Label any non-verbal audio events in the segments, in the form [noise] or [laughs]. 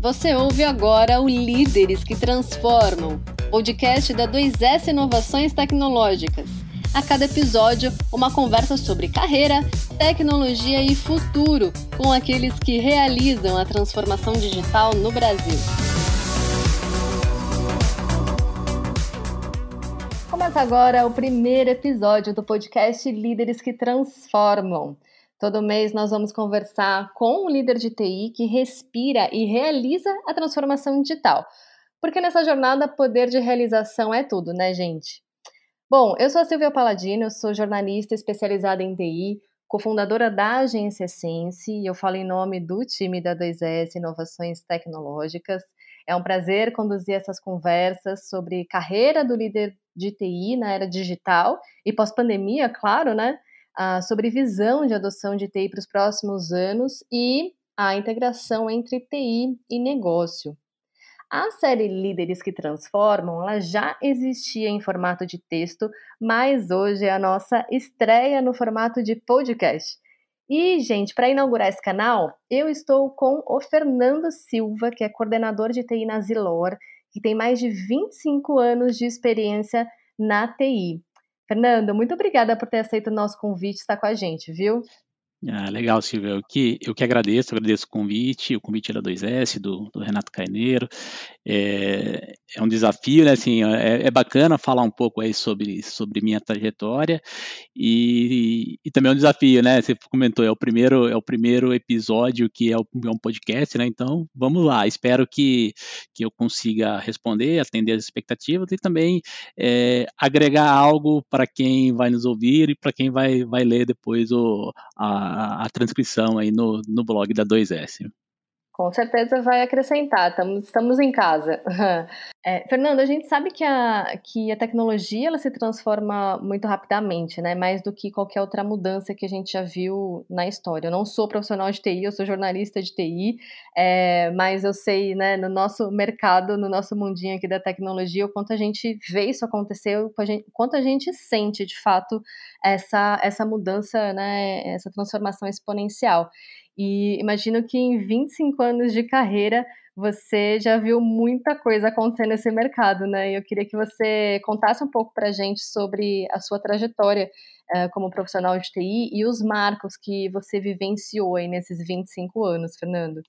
Você ouve agora o Líderes que Transformam, podcast da 2S Inovações Tecnológicas. A cada episódio, uma conversa sobre carreira, tecnologia e futuro com aqueles que realizam a transformação digital no Brasil. Começa agora o primeiro episódio do podcast Líderes que Transformam. Todo mês nós vamos conversar com um líder de TI que respira e realiza a transformação digital. Porque nessa jornada, poder de realização é tudo, né, gente? Bom, eu sou a Silvia Paladino, sou jornalista especializada em TI, cofundadora da agência Sense, e eu falo em nome do time da 2S Inovações Tecnológicas. É um prazer conduzir essas conversas sobre carreira do líder de TI na era digital e pós-pandemia, claro, né? A sobrevisão de adoção de TI para os próximos anos e a integração entre TI e negócio. A série Líderes que Transformam ela já existia em formato de texto, mas hoje é a nossa estreia no formato de podcast. E, gente, para inaugurar esse canal, eu estou com o Fernando Silva, que é coordenador de TI na Zilor, que tem mais de 25 anos de experiência na TI. Fernando, muito obrigada por ter aceito o nosso convite e estar com a gente, viu? Ah, legal, Silvia. Eu que, eu que agradeço, agradeço o convite, o convite da 2S, do, do Renato Carneiro. É, é, um desafio, né? Assim, é, é, bacana falar um pouco aí sobre, sobre minha trajetória e, e, também é um desafio, né? Você comentou, é o primeiro, é o primeiro episódio que é, o, é um podcast, né? Então, vamos lá. Espero que, que eu consiga responder, atender as expectativas e também é, agregar algo para quem vai nos ouvir e para quem vai, vai ler depois o, a a, transcrição aí no, no blog da 2S. Com certeza vai acrescentar, estamos, estamos em casa. [laughs] É, Fernando, a gente sabe que a, que a tecnologia ela se transforma muito rapidamente, né? Mais do que qualquer outra mudança que a gente já viu na história. Eu não sou profissional de TI, eu sou jornalista de TI, é, mas eu sei, né, no nosso mercado, no nosso mundinho aqui da tecnologia, o quanto a gente vê isso acontecer, o quanto a gente sente, de fato, essa, essa mudança, né, essa transformação exponencial. E imagino que em 25 anos de carreira você já viu muita coisa acontecer nesse mercado, né? E eu queria que você contasse um pouco para a gente sobre a sua trajetória uh, como profissional de TI e os marcos que você vivenciou aí nesses 25 anos, Fernando.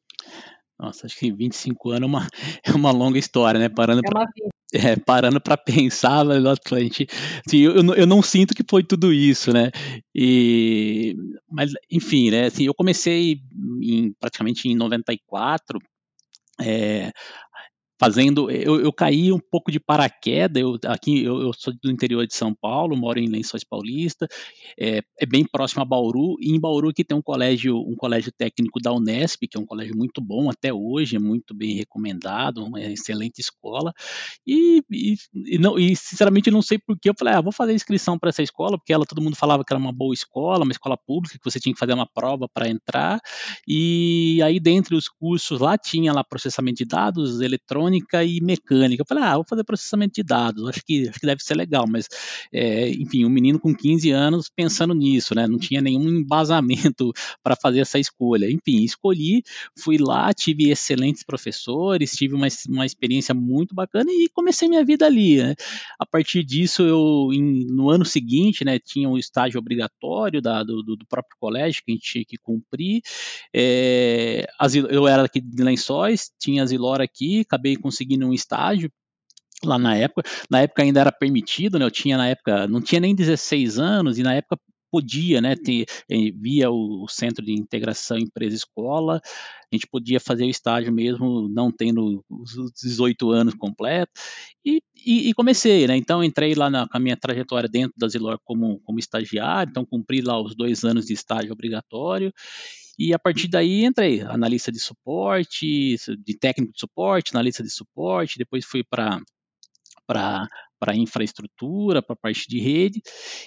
Nossa, acho que 25 anos é uma, [laughs] é uma longa história, né? Parando é pra, é, parando para pensar, a gente, assim, eu, eu não sinto que foi tudo isso, né? E, mas, enfim, né? Assim, eu comecei em, praticamente em 94, é, fazendo. Eu, eu caí um pouco de paraquedas. Eu, aqui eu, eu, sou do interior de São Paulo, moro em Lençóis Paulista, é, é, bem próximo a Bauru. E em Bauru aqui tem um colégio, um colégio técnico da Unesp, que é um colégio muito bom até hoje, é muito bem recomendado, uma excelente escola. E, e, e não, e sinceramente não sei por que eu falei, ah, vou fazer inscrição para essa escola, porque ela todo mundo falava que era uma boa escola, uma escola pública, que você tinha que fazer uma prova para entrar. E aí, dentre os cursos lá, tinha lá processamento de dados, eletrônica eletrônica e mecânica. Eu falei, ah, vou fazer processamento de dados, acho que, acho que deve ser legal, mas, é, enfim, um menino com 15 anos pensando nisso, né? Não tinha nenhum embasamento [laughs] para fazer essa escolha. Enfim, escolhi, fui lá, tive excelentes professores, tive uma, uma experiência muito bacana e comecei minha vida ali, né? A partir disso, eu, em, no ano seguinte, né, tinha um estágio obrigatório da, do, do, próprio colégio que a gente tinha que cumprir. É, eu era aqui de Lençóis, tinha a Zilora aqui, acabei conseguindo um estágio lá na época. Na época ainda era permitido, né? Eu tinha na época, não tinha nem 16 anos e na época podia, né, ter, eh, via o Centro de Integração Empresa-Escola, a gente podia fazer o estágio mesmo não tendo os 18 anos completos, e, e, e comecei, né, então entrei lá na, com a minha trajetória dentro da Zilor como, como estagiário, então cumpri lá os dois anos de estágio obrigatório, e a partir daí entrei, analista de suporte, de técnico de suporte, analista de suporte, depois fui para para infraestrutura, para parte de rede,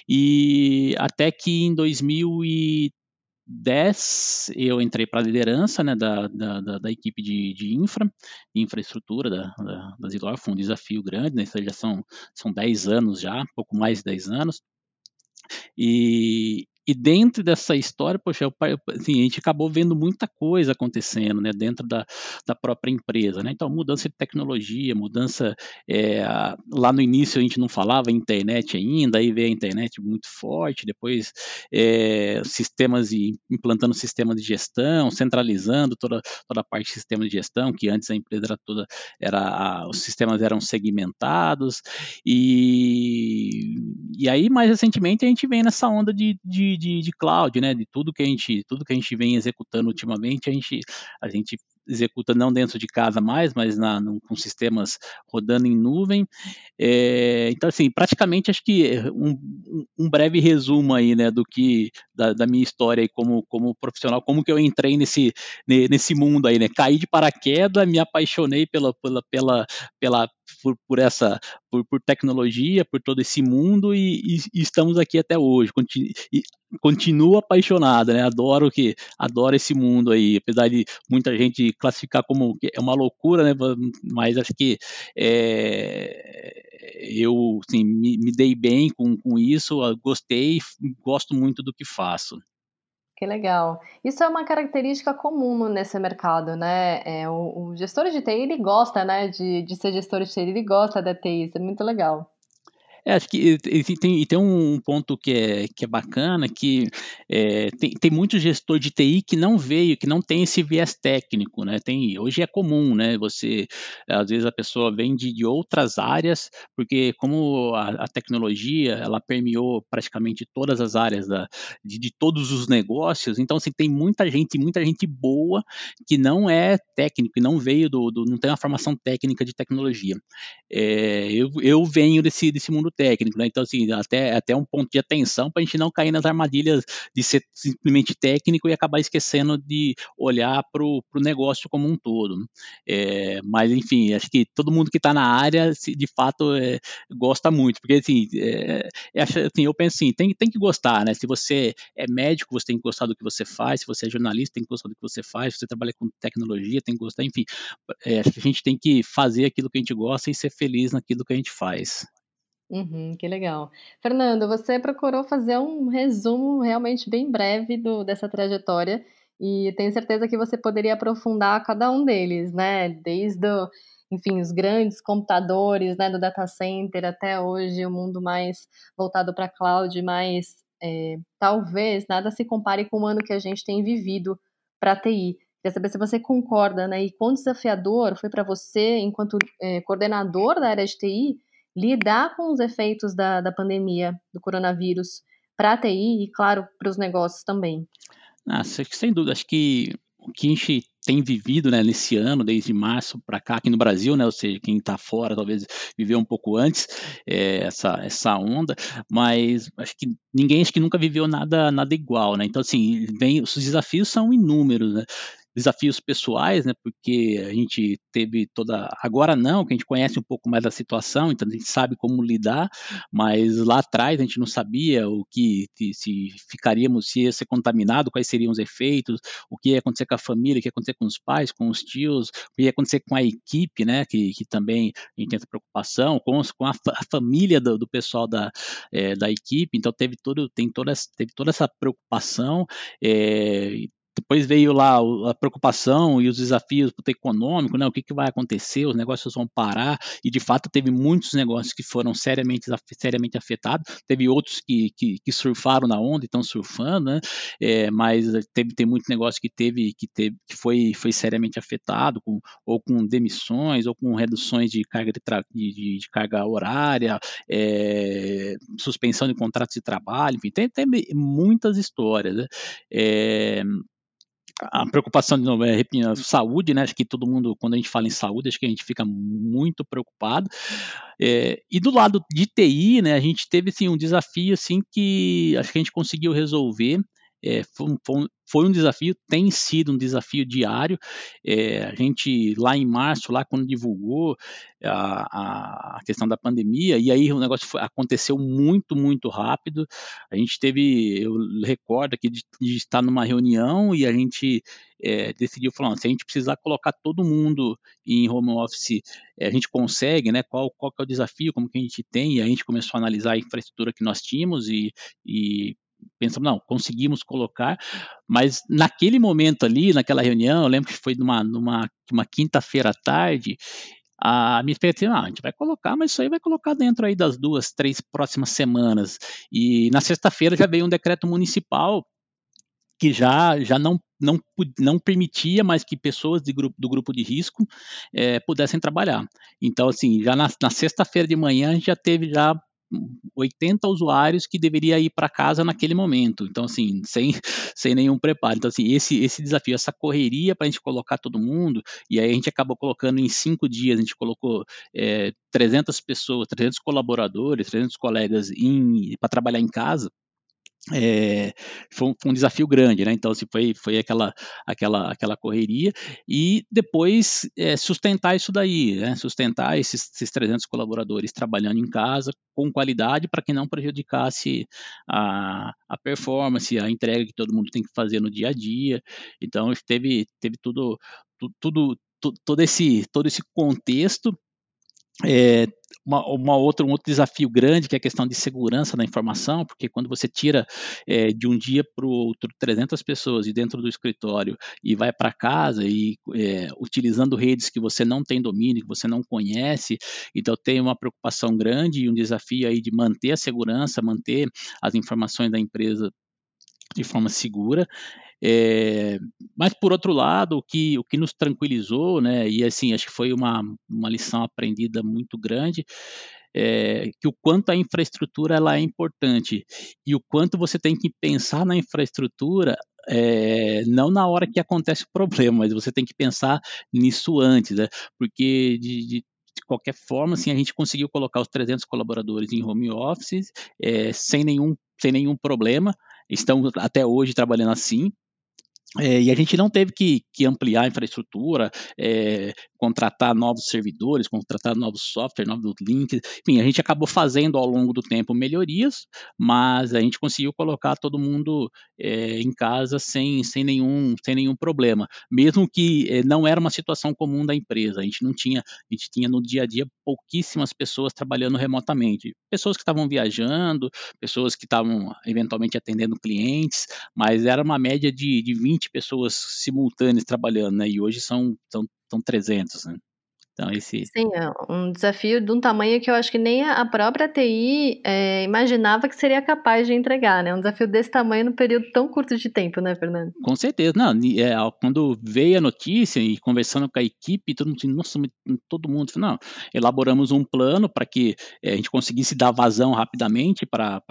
e até que em 2010 eu entrei para a liderança né, da, da, da, equipe de, de infra, infraestrutura da, da, da Zilor, foi um desafio grande, né, já são, são 10 anos já, pouco mais de 10 anos, e, e dentro dessa história, poxa, assim, a gente acabou vendo muita coisa acontecendo, né, dentro da, da própria empresa, né? Então, mudança de tecnologia, mudança é, lá no início a gente não falava internet ainda, aí veio a internet muito forte, depois é, sistemas e implantando sistemas de gestão, centralizando toda, toda a parte de sistema de gestão, que antes a empresa era toda, era, os sistemas eram segmentados, e, e aí mais recentemente a gente vem nessa onda de, de de, de, cloud, né? De tudo que a gente, tudo que a gente vem executando ultimamente, a gente, a gente executa não dentro de casa mais, mas na, com sistemas rodando em nuvem. É, então, assim, praticamente acho que um, um, breve resumo aí, né, do que da, da, minha história aí como, como profissional, como que eu entrei nesse, nesse mundo aí, né? Caí de paraquedas, me apaixonei pela, pela, pela, pela por, por essa por, por, tecnologia, por todo esse mundo e, e, estamos aqui até hoje. Continu, continuo apaixonado, né? Adoro que adoro esse mundo aí, apesar de muita gente classificar como é uma loucura, né? Mas acho que é, eu assim, me, me, dei bem com, com isso, gostei, gosto muito do que faço. Que legal. Isso é uma característica comum nesse mercado, né? É, o, o gestor de TI, ele gosta, né, de, de ser gestor de TI, ele gosta da TI, isso é muito legal. É, acho que e tem, tem um ponto que é, que é bacana, que é, tem, tem muito gestor de TI que não veio, que não tem esse viés técnico, né? Tem, hoje é comum, né? Você, às vezes a pessoa vem de, de outras áreas, porque como a, a, tecnologia, ela permeou praticamente todas as áreas da, de, de todos os negócios, então assim, tem muita gente, muita gente boa que não é técnico, e não veio do, do não tem uma formação técnica de tecnologia. É, eu, eu venho desse, desse mundo técnico, né? Então, assim, até, até um ponto de atenção para a gente não cair nas armadilhas de ser simplesmente técnico e acabar esquecendo de olhar para o negócio como um todo. É, mas, enfim, acho que todo mundo que está na área, de fato, é, gosta muito, porque, assim, é, é assim, eu penso assim, tem, tem que gostar, né? Se você é médico, você tem que gostar do que você faz, se você é jornalista, tem que gostar do que você faz, se você trabalha com tecnologia, tem que gostar, enfim, é, a gente tem que fazer aquilo que a gente gosta e ser feliz naquilo que a gente faz. Uhum, que legal. Fernando, você procurou fazer um resumo realmente bem breve do, dessa trajetória e tenho certeza que você poderia aprofundar cada um deles, né? Desde, enfim, os grandes computadores, né, do data center até hoje o mundo mais voltado para cloud, mas é, talvez nada se compare com o ano que a gente tem vivido para TI. Queria saber se você concorda, né? E quão desafiador foi para você, enquanto é, coordenador da área de TI, lidar com os efeitos da, da pandemia, do coronavírus, para a TI e, claro, para os negócios também. Ah, sem dúvida, acho que o que a gente tem vivido né, nesse ano, desde março para cá, aqui no Brasil, né, ou seja, quem está fora talvez viveu um pouco antes é, essa, essa onda, mas acho que ninguém acho que nunca viveu nada, nada igual, né? Então, assim, vem, os desafios são inúmeros, né? Desafios pessoais, né? Porque a gente teve toda. Agora não, que a gente conhece um pouco mais da situação, então a gente sabe como lidar, mas lá atrás a gente não sabia o que se ficaríamos, se ia ser contaminado, quais seriam os efeitos, o que ia acontecer com a família, o que ia acontecer com os pais, com os tios, o que ia acontecer com a equipe, né? Que, que também a gente tem essa preocupação, com, com a, a, família do, do pessoal da, é, da equipe, então teve todo, tem toda, teve toda essa preocupação. É, depois veio lá a preocupação e os desafios do econômico, né? O que, que vai acontecer? Os negócios vão parar e de fato teve muitos negócios que foram seriamente, seriamente afetados. Teve outros que, que, que surfaram na onda e estão surfando, né? É, mas teve tem muito negócio que teve que teve que foi, foi seriamente afetado com, ou com demissões ou com reduções de carga de, de, de carga horária, é, suspensão de contratos de trabalho, enfim, tem, tem muitas histórias. Né? É, a preocupação de novo é repetindo, saúde, né? Acho que todo mundo, quando a gente fala em saúde, acho que a gente fica muito preocupado. É, e do lado de TI, né? A gente teve assim, um desafio assim que acho que a gente conseguiu resolver. É, foi, foi, um desafio, tem sido um desafio diário. É, a gente, lá em março, lá quando divulgou a, a questão da pandemia, e aí o negócio foi, aconteceu muito, muito rápido. A gente teve, eu recordo aqui de, de estar numa reunião e a gente é, decidiu falar, se a gente precisar colocar todo mundo em home office, é, a gente consegue, né? Qual, qual é o desafio, como que a gente tem, e a gente começou a analisar a infraestrutura que nós tínhamos e, e pensamos, não, conseguimos colocar, mas naquele momento ali, naquela reunião, eu lembro que foi numa, numa uma quinta-feira à tarde, a minha expectativa, ah, a gente vai colocar, mas isso aí vai colocar dentro aí das duas, três próximas semanas. E na sexta-feira já veio um decreto municipal que já, já não, não, não permitia mais que pessoas grupo, do grupo de risco é, pudessem trabalhar. Então, assim, já na, na sexta-feira de manhã a gente já teve já 80 usuários que deveria ir para casa naquele momento. Então, assim, sem, [laughs] sem nenhum preparo. Então, assim, esse, esse desafio, essa correria para a gente colocar todo mundo, e aí a gente acabou colocando em cinco dias, a gente colocou é, 300 pessoas, 300 colaboradores, 300 colegas para trabalhar em casa é, foi, um, foi, um, desafio grande, né? Então, assim, foi, foi aquela, aquela, aquela correria e depois é, sustentar isso daí, né? Sustentar esses, esses 300 colaboradores trabalhando em casa com qualidade para que não prejudicasse a, a performance, a entrega que todo mundo tem que fazer no dia a dia. Então, teve, teve tudo, tudo, tudo todo esse, todo esse contexto é, uma, uma, outra, um outro desafio grande que é a questão de segurança da informação, porque quando você tira é, de um dia para o outro 300 pessoas de dentro do escritório e vai para casa e é, utilizando redes que você não tem domínio, que você não conhece, então tem uma preocupação grande e um desafio aí de manter a segurança, manter as informações da empresa de forma segura é, mas por outro lado, o que, o que nos tranquilizou, né, e assim, acho que foi uma, uma lição aprendida muito grande, é, que o quanto a infraestrutura ela é importante e o quanto você tem que pensar na infraestrutura é, não na hora que acontece o problema, mas você tem que pensar nisso antes, né? porque de, de de qualquer forma, assim, a gente conseguiu colocar os 300 colaboradores em home office é, sem, nenhum, sem nenhum problema. Estão até hoje trabalhando assim. É, e a gente não teve que, que ampliar a infraestrutura, é, contratar novos servidores, contratar novos softwares, novos links. Enfim, a gente acabou fazendo ao longo do tempo melhorias, mas a gente conseguiu colocar todo mundo é, em casa sem, sem, nenhum, sem nenhum problema. Mesmo que é, não era uma situação comum da empresa. A gente não tinha, a gente tinha no dia a dia pouquíssimas pessoas trabalhando remotamente. Pessoas que estavam viajando, pessoas que estavam eventualmente atendendo clientes, mas era uma média de, de 20 20 pessoas simultâneas trabalhando, né? E hoje são, são, são 300, né? Então, esse... Sim, é um desafio de um tamanho que eu acho que nem a própria TI é, imaginava que seria capaz de entregar, né? Um desafio desse tamanho num período tão curto de tempo, né, Fernando? Com certeza. Não, é, quando veio a notícia e conversando com a equipe, todo mundo, nossa, todo mundo, não, elaboramos um plano para que é, a gente conseguisse dar vazão rapidamente para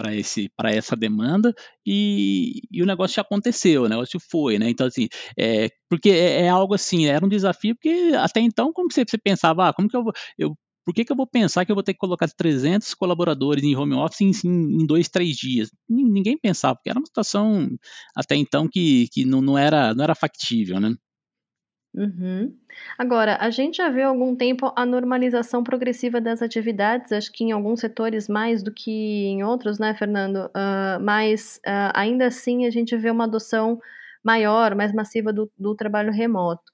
essa demanda e, e, o negócio já aconteceu, o negócio foi, né? Então, assim, é, porque é, é, algo assim, era um desafio, porque até então, como você, você pensava, ah, como que eu vou. Eu, por que, que eu vou pensar que eu vou ter que colocar 300 colaboradores em home office em, em dois, três dias? Ninguém pensava, porque era uma situação até então que, que não, não, era, não era factível, né? Uhum. Agora, a gente já vê há algum tempo a normalização progressiva das atividades, acho que em alguns setores mais do que em outros, né, Fernando? Uh, mas uh, ainda assim a gente vê uma adoção maior, mais massiva do, do trabalho remoto.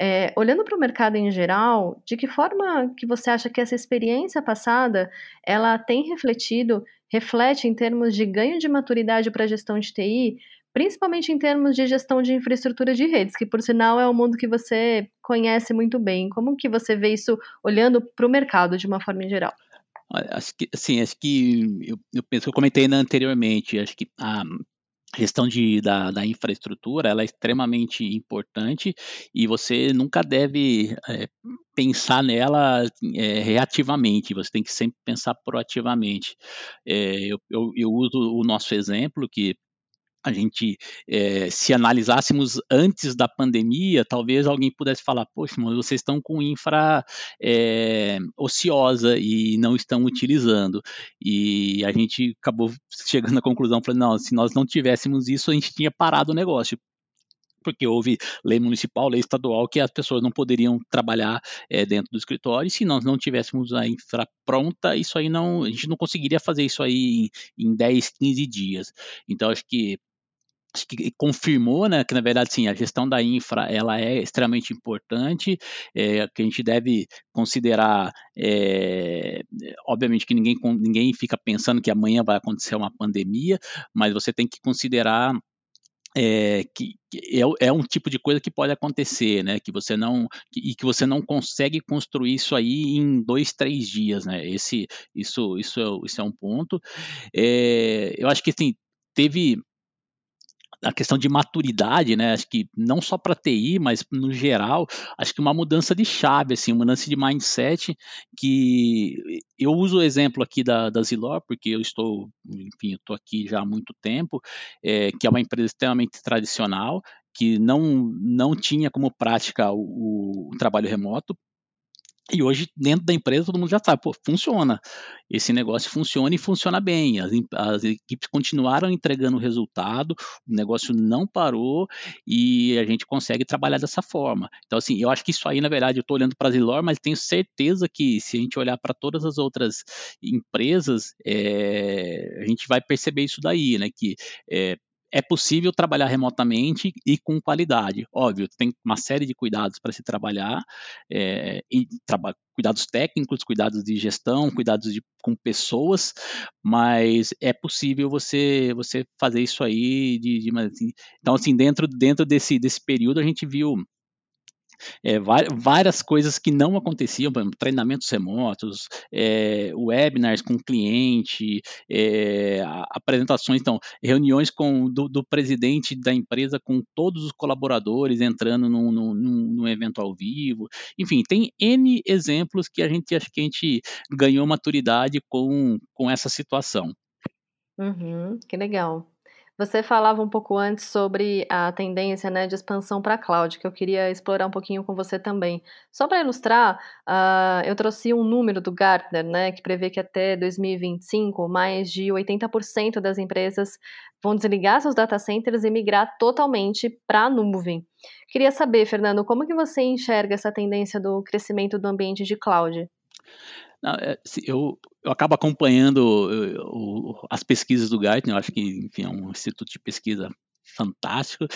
É, olhando para o mercado em geral, de que forma que você acha que essa experiência passada ela tem refletido, reflete em termos de ganho de maturidade para a gestão de TI, principalmente em termos de gestão de infraestrutura de redes, que por sinal é um mundo que você conhece muito bem. Como que você vê isso olhando para o mercado de uma forma em geral? Acho que, assim, acho que eu, eu penso que eu comentei anteriormente, acho que a, gestão de, da, da, infraestrutura ela é extremamente importante e você nunca deve é, pensar nela é, reativamente, você tem que sempre pensar proativamente. É, eu, eu, eu, uso o nosso exemplo que a gente, é, se analisássemos antes da pandemia, talvez alguém pudesse falar, poxa, mas vocês estão com infra é, ociosa e não estão utilizando. E a gente acabou chegando [laughs] à conclusão, falando, não, se nós não tivéssemos isso, a gente tinha parado o negócio porque houve lei municipal, lei estadual, que as pessoas não poderiam trabalhar é, dentro do escritório, e se nós não tivéssemos a infra pronta, isso aí não, a gente não conseguiria fazer isso aí em, em 10, 15 dias. Então, acho que que confirmou, né, que na verdade sim, a gestão da infra ela é extremamente importante, é, que a gente deve considerar, é, obviamente que ninguém, ninguém fica pensando que amanhã vai acontecer uma pandemia, mas você tem que considerar é, que, que é, é, um tipo de coisa que pode acontecer, né? Que você não que, e que você não consegue construir isso aí em dois, três dias, né? Esse, isso, isso, é, isso é um ponto. É, eu acho que assim, teve a questão de maturidade, né? Acho que não só para TI, mas no geral, acho que uma mudança de chave, assim, uma mudança de mindset que eu uso o exemplo aqui da, da Zilor, porque eu estou, enfim, eu estou aqui já há muito tempo, é, que é uma empresa extremamente tradicional, que não, não tinha como prática o, o trabalho remoto, e hoje, dentro da empresa, todo mundo já sabe, pô, funciona. Esse negócio funciona e funciona bem. As, as equipes continuaram entregando resultado, o negócio não parou e a gente consegue trabalhar dessa forma. Então, assim, eu acho que isso aí, na verdade, eu estou olhando para a Zilor, mas tenho certeza que se a gente olhar para todas as outras empresas, é, a gente vai perceber isso daí, né? Que é, é possível trabalhar remotamente e com qualidade. Óbvio, tem uma série de cuidados para se trabalhar, é, traba cuidados técnicos, cuidados de gestão, cuidados de, com pessoas, mas é possível você você fazer isso aí de, de assim, então assim dentro dentro desse desse período a gente viu é, várias coisas que não aconteciam, treinamentos remotos, é, webinars com cliente, é, apresentações, então, reuniões com, do, do, presidente da empresa com todos os colaboradores entrando num, num, num, evento ao vivo, enfim, tem N exemplos que a gente acha que a gente ganhou maturidade com, com essa situação. Uhum, que legal. Você falava um pouco antes sobre a tendência né, de expansão para a cloud, que eu queria explorar um pouquinho com você também. Só para ilustrar, uh, eu trouxe um número do Gartner, né, que prevê que até 2025 mais de 80% das empresas vão desligar seus data centers e migrar totalmente para a nuvem. Queria saber, Fernando, como que você enxerga essa tendência do crescimento do ambiente de cloud? É, eu, eu acabo acompanhando eu, as pesquisas do Gartner, eu acho que enfim, é um instituto de pesquisa fantástico.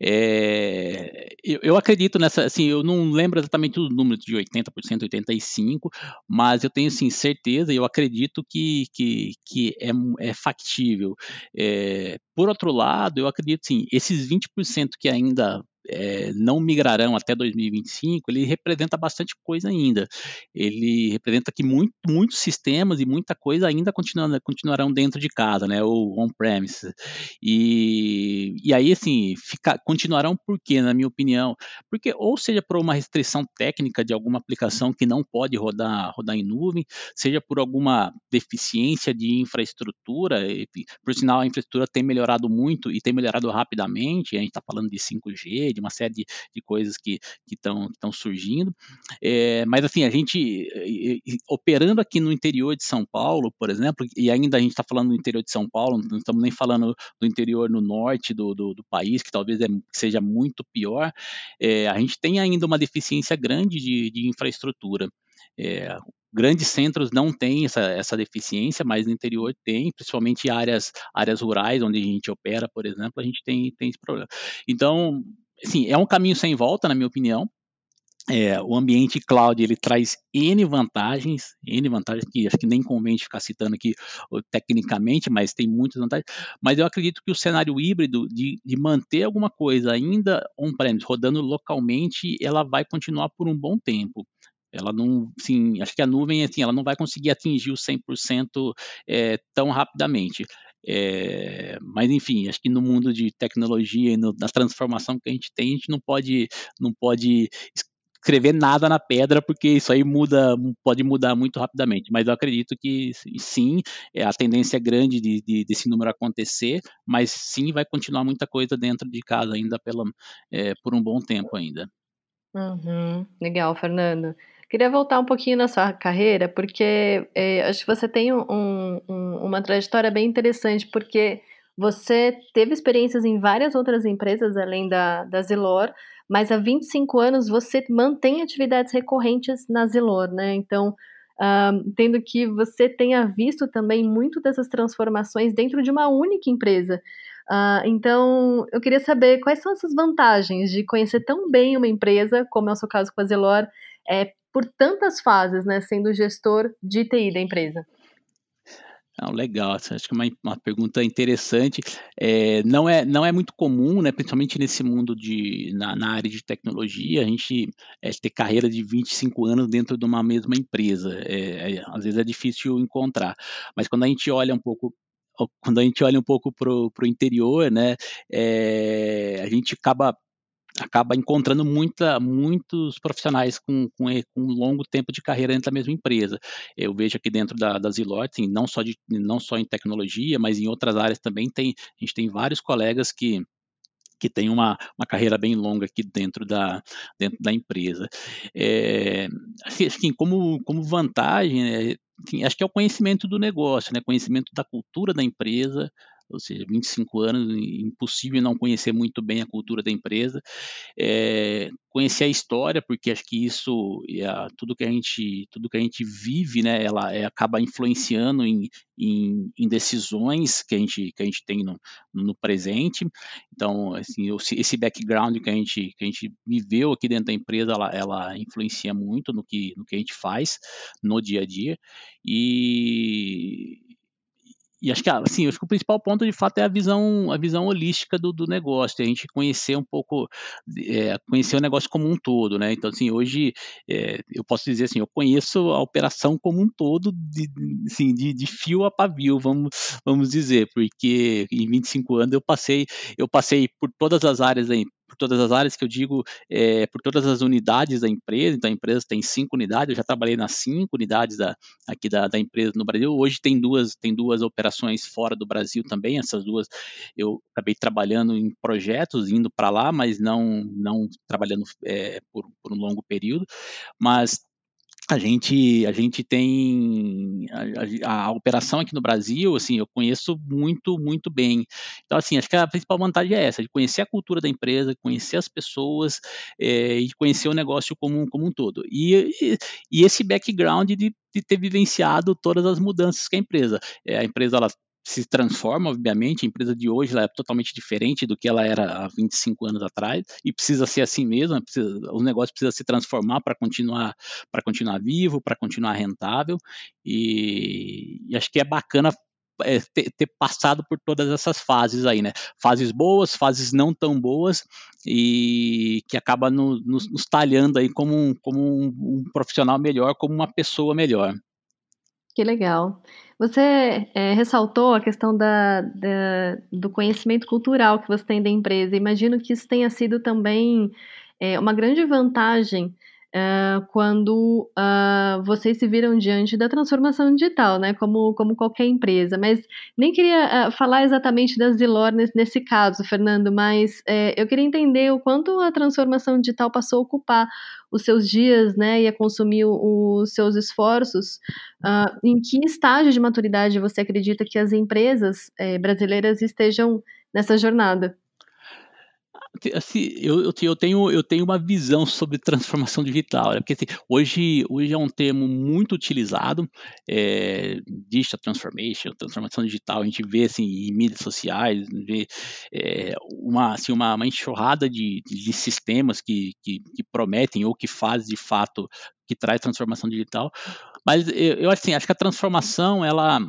É, eu, eu, acredito nessa, assim, eu não lembro exatamente o número de 80%, 85%, mas eu tenho assim, certeza e eu acredito que, que, que é, é factível. É, por outro lado, eu acredito sim, esses 20% que ainda é, não migrarão até 2025, ele representa bastante coisa ainda. Ele representa que muito, muitos sistemas e muita coisa ainda continuarão dentro de casa, né, ou on-premise. E, e aí, assim, fica, continuarão por quê, na minha opinião? Porque ou seja por uma restrição técnica de alguma aplicação que não pode rodar, rodar em nuvem, seja por alguma deficiência de infraestrutura, por sinal a infraestrutura tem melhorado muito e tem melhorado rapidamente, a gente está falando de 5G, de uma série de, de coisas que estão surgindo. É, mas assim, a gente operando aqui no interior de São Paulo, por exemplo, e ainda a gente está falando do interior de São Paulo, não estamos nem falando do interior no norte do, do, do país, que talvez é, seja muito pior, é, a gente tem ainda uma deficiência grande de, de infraestrutura. É, grandes centros não têm essa, essa deficiência, mas no interior tem, principalmente áreas, áreas rurais, onde a gente opera, por exemplo, a gente tem, tem esse problema. Então, assim, é um caminho sem volta, na minha opinião. É, o ambiente cloud ele traz N vantagens, N vantagens que acho que nem convém ficar citando aqui tecnicamente, mas tem muitas vantagens. Mas eu acredito que o cenário híbrido de, de manter alguma coisa ainda on-premise, rodando localmente, ela vai continuar por um bom tempo. Ela não, sim, acho que a nuvem, assim, ela não vai conseguir atingir o 100% é, tão rapidamente. É, mas enfim, acho que no mundo de tecnologia e no, na transformação que a gente tem, a gente não pode, não pode escrever nada na pedra, porque isso aí muda, pode mudar muito rapidamente. Mas eu acredito que sim, é, a tendência é grande de, de, desse número acontecer, mas sim vai continuar muita coisa dentro de casa ainda pela, é, por um bom tempo ainda. Uhum, legal, Fernando. Queria voltar um pouquinho na sua carreira, porque é, acho que você tem um, um, uma trajetória bem interessante, porque você teve experiências em várias outras empresas além da, da Zilor, mas há 25 anos você mantém atividades recorrentes na Zilor, né? Então, tendo que você tenha visto também muito dessas transformações dentro de uma única empresa. Uh, então, eu queria saber quais são essas vantagens de conhecer tão bem uma empresa, como é o seu caso com a Zelor, é, por tantas fases, né, sendo gestor de TI da empresa. Não, legal, acho que é uma, uma pergunta interessante. É, não, é, não é muito comum, né, principalmente nesse mundo de, na, na área de tecnologia, a gente é, ter carreira de 25 anos dentro de uma mesma empresa. É, é, às vezes é difícil encontrar. Mas quando a gente olha um pouco quando a gente olha um pouco para o interior, né, é, a gente acaba acaba encontrando muita, muitos profissionais com, com, com, um longo tempo de carreira dentro da mesma empresa. Eu vejo aqui dentro da, da Zilot, não só, de, não só em tecnologia, mas em outras áreas também, tem, a gente tem vários colegas que que tem uma, uma carreira bem longa aqui dentro da, dentro da empresa. É, assim, como, como vantagem, né, assim, acho que é o conhecimento do negócio, né, conhecimento da cultura da empresa, ou seja, 25 anos, impossível não conhecer muito bem a cultura da empresa, é, conhecer a história, porque acho que isso, a, tudo que a gente, tudo que a gente vive, né, ela é, acaba influenciando em, em, em, decisões que a gente, que a gente tem no, no presente. Então, assim, esse background que a gente, que a gente viveu aqui dentro da empresa, ela, ela influencia muito no que, no que a gente faz no dia a dia. E e acho que assim, acho que o principal ponto de fato é a visão, a visão holística do, do negócio, a gente conhecer um pouco, é, conhecer o negócio como um todo, né? Então, assim, hoje é, eu posso dizer assim, eu conheço a operação como um todo, de, assim, de, de fio a pavio, vamos, vamos dizer, porque em 25 anos eu passei, eu passei por todas as áreas da, por todas as áreas que eu digo, é, por todas as unidades da empresa. Então, a empresa tem cinco unidades. Eu já trabalhei nas cinco unidades da, aqui da, da empresa no Brasil. Hoje tem duas, tem duas operações fora do Brasil também. Essas duas eu acabei trabalhando em projetos, indo para lá, mas não, não trabalhando é, por, por um longo período. Mas a gente, a gente tem a, a, a, operação aqui no Brasil, assim, eu conheço muito, muito bem. Então, assim, acho que a principal vantagem é essa, de conhecer a cultura da empresa, conhecer as pessoas é, e conhecer o negócio como, como um todo. E, e, e esse background de, de, ter vivenciado todas as mudanças que a empresa. É, a empresa ela se transforma, obviamente, a empresa de hoje é totalmente diferente do que ela era há 25 anos atrás e precisa ser assim mesmo, precisa, o negócio precisa se transformar para continuar para continuar vivo, para continuar rentável e, e, acho que é bacana é, ter, ter, passado por todas essas fases aí, né? Fases boas, fases não tão boas e que acaba no, nos, nos, talhando aí como, um, como um, um profissional melhor, como uma pessoa melhor. Que legal. Você é, ressaltou a questão da, da, do conhecimento cultural que você tem da empresa. Imagino que isso tenha sido também é, uma grande vantagem uh, quando uh, vocês se viram diante da transformação digital, né? Como, como qualquer empresa. Mas nem queria uh, falar exatamente das Zilor nesse, nesse caso, Fernando, mas eu queria entender o quanto a transformação digital passou a ocupar os seus dias, né, e a consumir os seus esforços. em que estágio de maturidade você acredita que as empresas eh, brasileiras estejam nessa jornada? Assim, eu, eu, tenho, eu tenho uma visão sobre transformação digital, né? porque assim, hoje, hoje é um termo muito utilizado, é, digital transformation, transformação digital, a gente vê assim, em mídias sociais, vê é, uma, assim, uma, uma enxurrada de, de sistemas que, que, que prometem ou que fazem de fato, que traz transformação digital, mas eu, eu assim, acho que a transformação, ela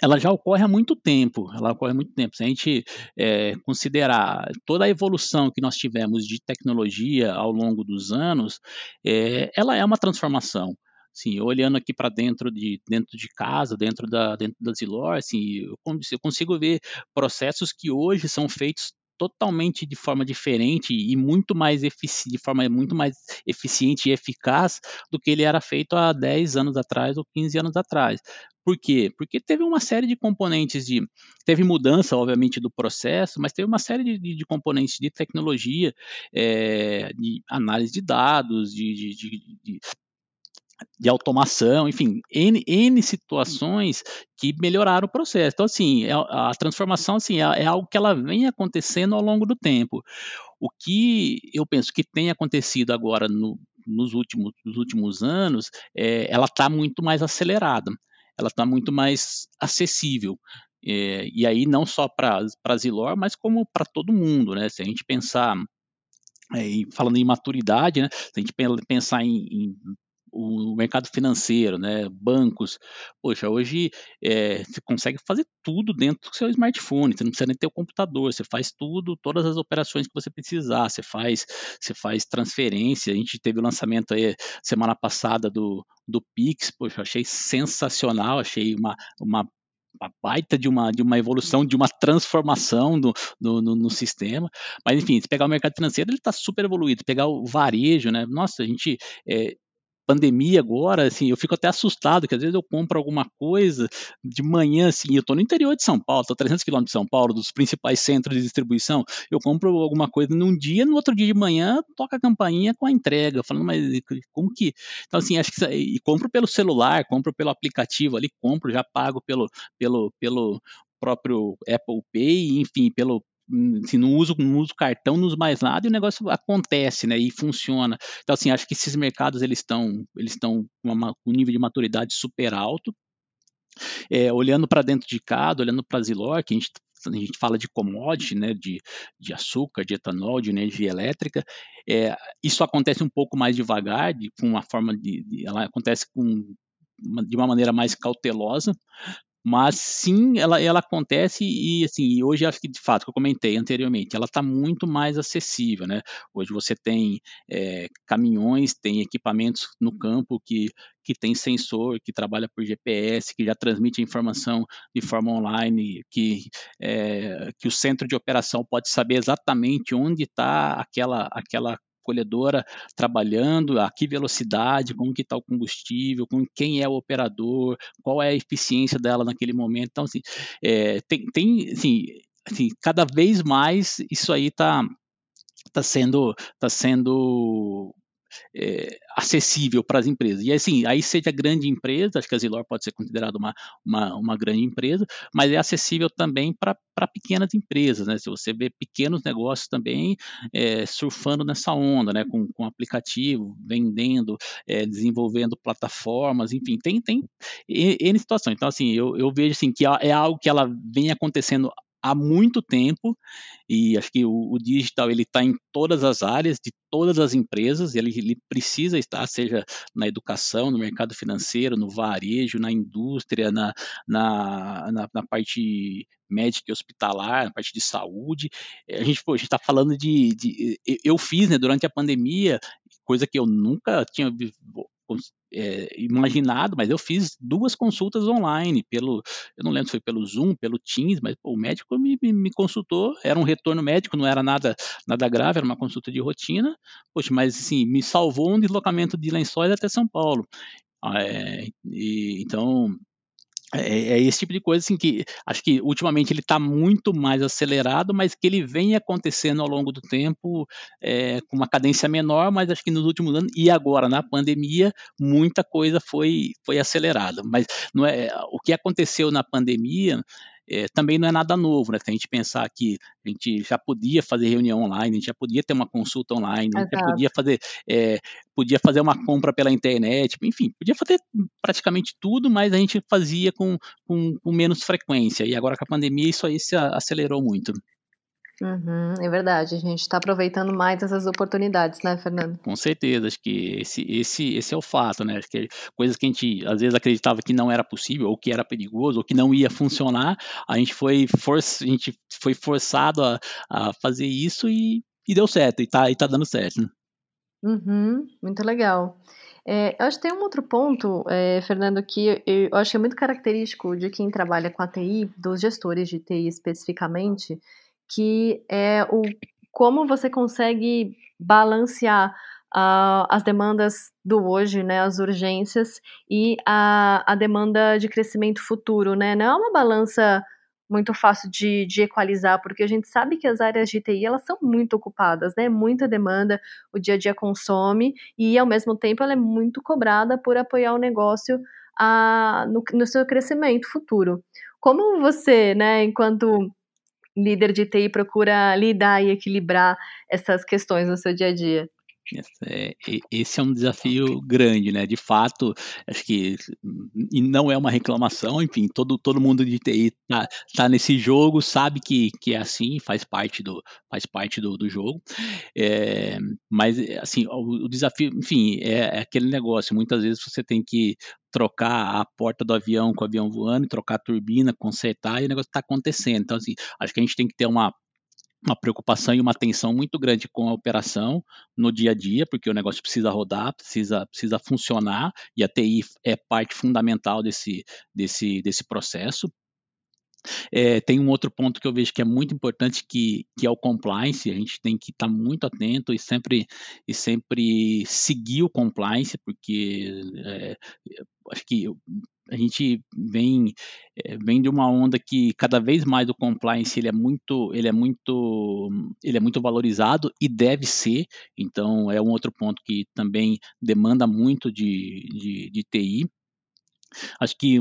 ela já ocorre há muito tempo, ela ocorre há muito tempo. Se a gente é, considerar toda a evolução que nós tivemos de tecnologia ao longo dos anos, é, ela é uma transformação. Sim, olhando aqui para dentro de dentro de casa, dentro da dentro da Zilor, assim, eu, eu consigo ver processos que hoje são feitos totalmente de forma diferente e muito mais de forma muito mais eficiente e eficaz do que ele era feito há 10 anos atrás ou 15 anos atrás. Por quê? Porque teve uma série de componentes de. Teve mudança, obviamente, do processo, mas teve uma série de, de, de componentes de tecnologia, é, de análise de dados, de, de, de automação, enfim, N, N situações que melhoraram o processo. Então, assim, é, a transformação assim, é, é, algo que ela vem acontecendo ao longo do tempo. O que eu penso que tem acontecido agora no, nos, últimos, nos últimos anos, é, ela está muito mais acelerada, ela está muito mais acessível. É, e aí não só para Zilor, mas como para todo mundo, né? Se a gente pensar é, falando em maturidade, né? Se a gente pensar em, em o mercado financeiro, né, bancos, poxa, hoje é, você consegue fazer tudo dentro do seu smartphone, você não precisa nem ter o computador, você faz tudo, todas as operações que você precisar, você faz, você faz transferência, a gente teve o lançamento aí semana passada do, do Pix, poxa, achei sensacional, achei uma, uma uma baita de uma, de uma evolução, de uma transformação no, no, sistema. Mas, enfim, se pegar o mercado financeiro, ele está super evoluído. Pegar o varejo, né? Nossa, a gente. É, pandemia agora, assim, eu fico até assustado, que às vezes eu compro alguma coisa de manhã, assim, eu estou no interior de São Paulo, estou 300 quilômetros de São Paulo, dos principais centros de distribuição, eu compro alguma coisa num dia, no outro dia de manhã toca a campainha com a entrega, falando, mas como que... Então, assim, acho que... E compro pelo celular, compro pelo aplicativo ali, compro, já pago pelo, pelo, pelo próprio Apple Pay, enfim, pelo, assim, não uso, não uso cartão, não uso mais nada e o negócio acontece, né, e funciona. Então, assim, acho que esses mercados, eles estão eles estão com um nível de maturidade super alto. É, olhando para dentro de cada, olhando para a Zilor, que a gente a gente fala de commodity, né, de, de açúcar, de etanol, de energia elétrica, é, isso acontece um pouco mais devagar, de, com uma forma de, de ela acontece com de uma maneira mais cautelosa, mas sim, ela, ela acontece e assim, hoje acho que de fato, que eu comentei anteriormente, ela está muito mais acessível, né? Hoje você tem é, caminhões, tem equipamentos no campo que, que tem sensor, que trabalha por GPS, que já transmite informação de forma online, que, é, que o centro de operação pode saber exatamente onde está aquela, aquela colhedora trabalhando, a que velocidade, como que está o combustível, com quem é o operador, qual é a eficiência dela naquele momento. Então, assim, é, tem, tem assim, assim, cada vez mais isso aí está tá sendo, tá sendo é, acessível para as empresas. E assim, aí seja grande empresa, acho que a Zilor pode ser considerada uma, uma, uma grande empresa, mas é acessível também para pequenas empresas, né? Se você vê pequenos negócios também é, surfando nessa onda, né? Com, com aplicativo, vendendo, é, desenvolvendo plataformas, enfim, tem, tem N situações. Então, assim, eu, eu vejo assim, que é algo que ela vem acontecendo há muito tempo e acho que o, o digital ele está em todas as áreas de todas as empresas ele, ele, precisa estar seja na educação no mercado financeiro no varejo na indústria na, na, na, na parte médica e hospitalar na parte de saúde. A gente está falando de, de, eu fiz né durante a pandemia coisa que eu nunca tinha é, imaginado, mas eu fiz duas consultas online, pelo, eu não lembro se foi pelo Zoom, pelo Teams, mas pô, o médico me, me, me, consultou, era um retorno médico, não era nada, nada grave, era uma consulta de rotina, poxa, mas assim, me salvou um deslocamento de lençóis até São Paulo. É, e, então, é, é, esse tipo de coisa assim que acho que ultimamente ele está muito mais acelerado, mas que ele vem acontecendo ao longo do tempo é, com uma cadência menor, mas acho que nos últimos anos e agora na pandemia muita coisa foi foi acelerada. Mas não é o que aconteceu na pandemia é, também não é nada novo, né? Se a gente pensar que a gente já podia fazer reunião online, a gente já podia ter uma consulta online, a gente já podia fazer, é, podia fazer uma compra pela internet, enfim, podia fazer praticamente tudo, mas a gente fazia com, com, com menos frequência. E agora com a pandemia isso aí se acelerou muito. Uhum, é verdade, a gente está aproveitando mais essas oportunidades, né, Fernando? Com certeza, acho que esse, esse, esse é o fato, né? Acho que coisas que a gente às vezes acreditava que não era possível, ou que era perigoso, ou que não ia funcionar, a gente foi, for, a gente foi forçado a, a fazer isso e, e deu certo, e está e tá dando certo. Né? Uhum, muito legal. É, eu acho que tem um outro ponto, é, Fernando, que eu, eu acho que é muito característico de quem trabalha com a TI, dos gestores de TI especificamente, que é o como você consegue balancear uh, as demandas do hoje, né, as urgências e a, a demanda de crescimento futuro, né? Não é uma balança muito fácil de, de equalizar, porque a gente sabe que as áreas de TI elas são muito ocupadas, né? Muita demanda, o dia a dia consome e ao mesmo tempo ela é muito cobrada por apoiar o negócio a, no, no seu crescimento futuro. Como você, né, enquanto líder de TI procura lidar e equilibrar essas questões no seu dia a dia? É, esse é um desafio grande, né? De fato, acho que e não é uma reclamação, enfim, todo, todo mundo de TI tá, tá nesse jogo, sabe que, que é assim, faz parte do, faz parte do, do jogo. É, mas, assim, o, o, desafio, enfim, é, é aquele negócio. Muitas vezes você tem que trocar a porta do avião com o avião voando, trocar a turbina, consertar, e o negócio está acontecendo. Então, assim, acho que a gente tem que ter uma uma preocupação e uma atenção muito grande com a operação no dia a dia, porque o negócio precisa rodar, precisa, precisa funcionar, e a TI é parte fundamental desse, desse, desse processo. É, tem um outro ponto que eu vejo que é muito importante, que, que é o compliance. A gente tem que estar tá muito atento e sempre, e sempre seguir o compliance, porque é, acho que a gente vem, eh, vem de uma onda que cada vez mais o compliance ele é muito ele é muito ele é muito valorizado e deve ser. Então é um outro ponto que também demanda muito de, de, de TI acho que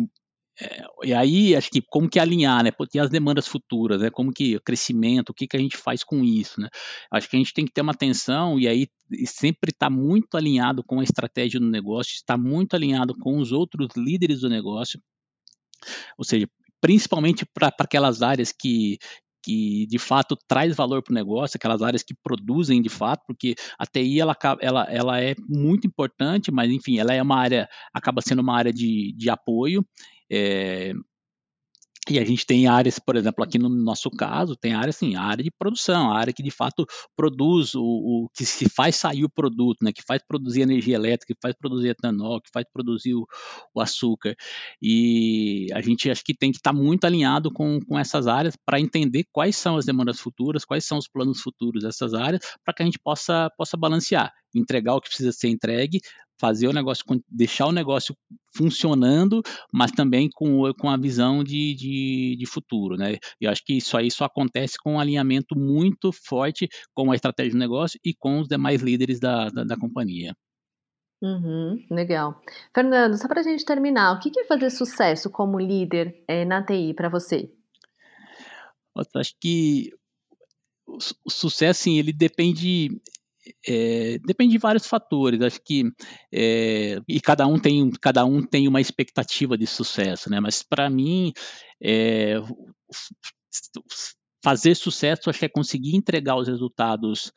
é, e aí, acho que como que alinhar, né? Tem as demandas futuras, né? Como que o crescimento, o que, que a gente faz com isso, né? Acho que a gente tem que ter uma atenção e aí sempre estar tá muito alinhado com a estratégia do negócio, estar muito alinhado com os outros líderes do negócio, ou seja, principalmente para aquelas áreas que, que de fato traz valor para o negócio, aquelas áreas que produzem de fato, porque a TI ela, ela, ela é muito importante, mas enfim, ela é uma área, acaba sendo uma área de, de apoio, é, e a gente tem áreas, por exemplo, aqui no nosso caso, tem área assim, área de produção, a área que de fato produz o, o, que se faz sair o produto, né, que faz produzir energia elétrica, que faz produzir etanol, que faz produzir o, o açúcar. E a gente acho que tem que estar tá muito alinhado com, com essas áreas para entender quais são as demandas futuras, quais são os planos futuros dessas áreas, para que a gente possa, possa balancear, entregar o que precisa ser entregue, fazer o negócio, deixar o negócio funcionando, mas também com, com a visão de, de, de futuro, né? Eu acho que isso aí só acontece com um alinhamento muito forte com a estratégia do negócio e com os demais líderes da, da, da companhia. Uhum, legal. Fernando, só para a gente terminar, o que é fazer sucesso como líder é, na TI para você? Eu acho que o, o sucesso, sim, ele depende é, depende de vários fatores, acho que é, e cada um tem cada um tem uma expectativa de sucesso, né? Mas para mim é, fazer sucesso acho que é conseguir entregar os resultados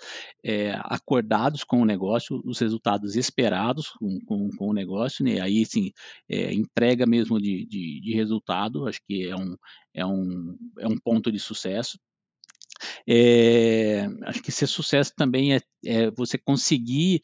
acordados com o negócio, os resultados esperados com, com, com o negócio, né? Aí sim entrega mesmo de, de, de resultado, acho que é um é um, é um ponto de sucesso. É, acho que ser sucesso também é, é você conseguir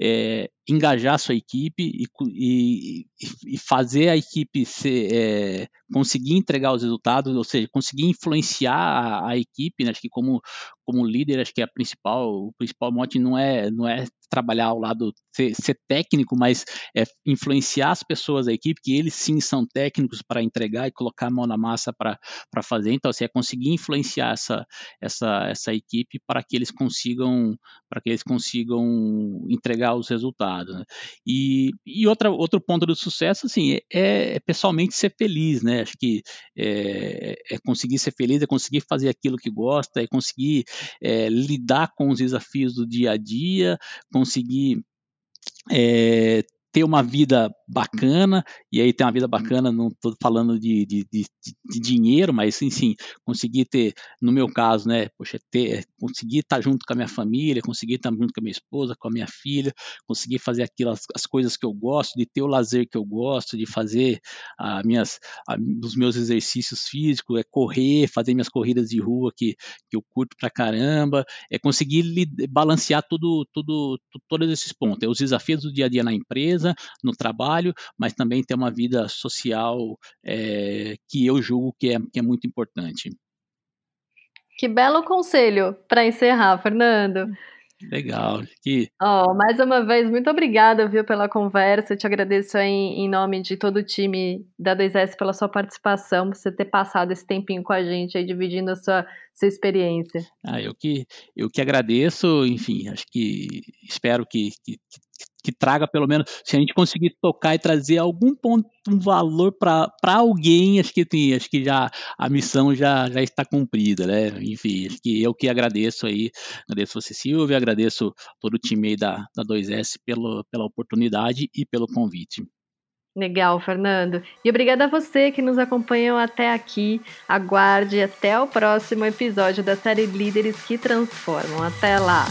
é, engajar a sua equipe e, e, e fazer a equipe ser, é, conseguir entregar os resultados, ou seja, conseguir influenciar a, a equipe. Né? Acho que como, como líder, acho que a principal, o principal mote não é, não é trabalhar ao lado, ser, ser, técnico, mas é influenciar as pessoas da equipe, que eles sim são técnicos para entregar e colocar a mão na massa para fazer. Então, assim, é conseguir influenciar essa, essa, essa equipe para que eles consigam para que eles consigam entregar os resultados. Né? E, e outra, outro ponto do sucesso, assim, é, é pessoalmente ser feliz, né? Acho que é, é, conseguir ser feliz, é conseguir fazer aquilo que gosta, é conseguir é, lidar com os desafios do dia a dia, conseguir é, ter uma vida bacana, e aí ter uma vida bacana, não estou falando de, de, de, de, dinheiro, mas sim, conseguir ter, no meu caso, né, poxa, ter, conseguir estar junto com a minha família, conseguir estar junto com a minha esposa, com a minha filha, conseguir fazer aquelas as coisas que eu gosto, de ter o lazer que eu gosto, de fazer a minhas, a, os meus exercícios físicos, é correr, fazer minhas corridas de rua que, que eu curto pra caramba, é conseguir balancear tudo, tudo, todos esses pontos, é os desafios do dia a dia na empresa, no trabalho, mas também ter uma vida social é, que eu julgo que é, que é muito importante. Que belo conselho para encerrar, Fernando. Legal. Que... Oh, mais uma vez, muito obrigada, viu, pela conversa. Eu te agradeço aí em nome de todo o time da 2S pela sua participação, por você ter passado esse tempinho com a gente aí, dividindo a sua, sua experiência. Ah, eu que, eu que agradeço, enfim, acho que espero que, que, que traga pelo menos, se a gente conseguir tocar e trazer algum ponto, um valor para alguém, acho que tem, acho que já a missão já, já está cumprida, né? Enfim, acho que eu que agradeço aí, agradeço você, Silvia, agradeço todo o time aí da, da 2S pelo, pela oportunidade e pelo convite. Legal, Fernando. E obrigada a você que nos acompanhou até aqui. Aguarde até o próximo episódio da série Líderes que Transformam. Até lá!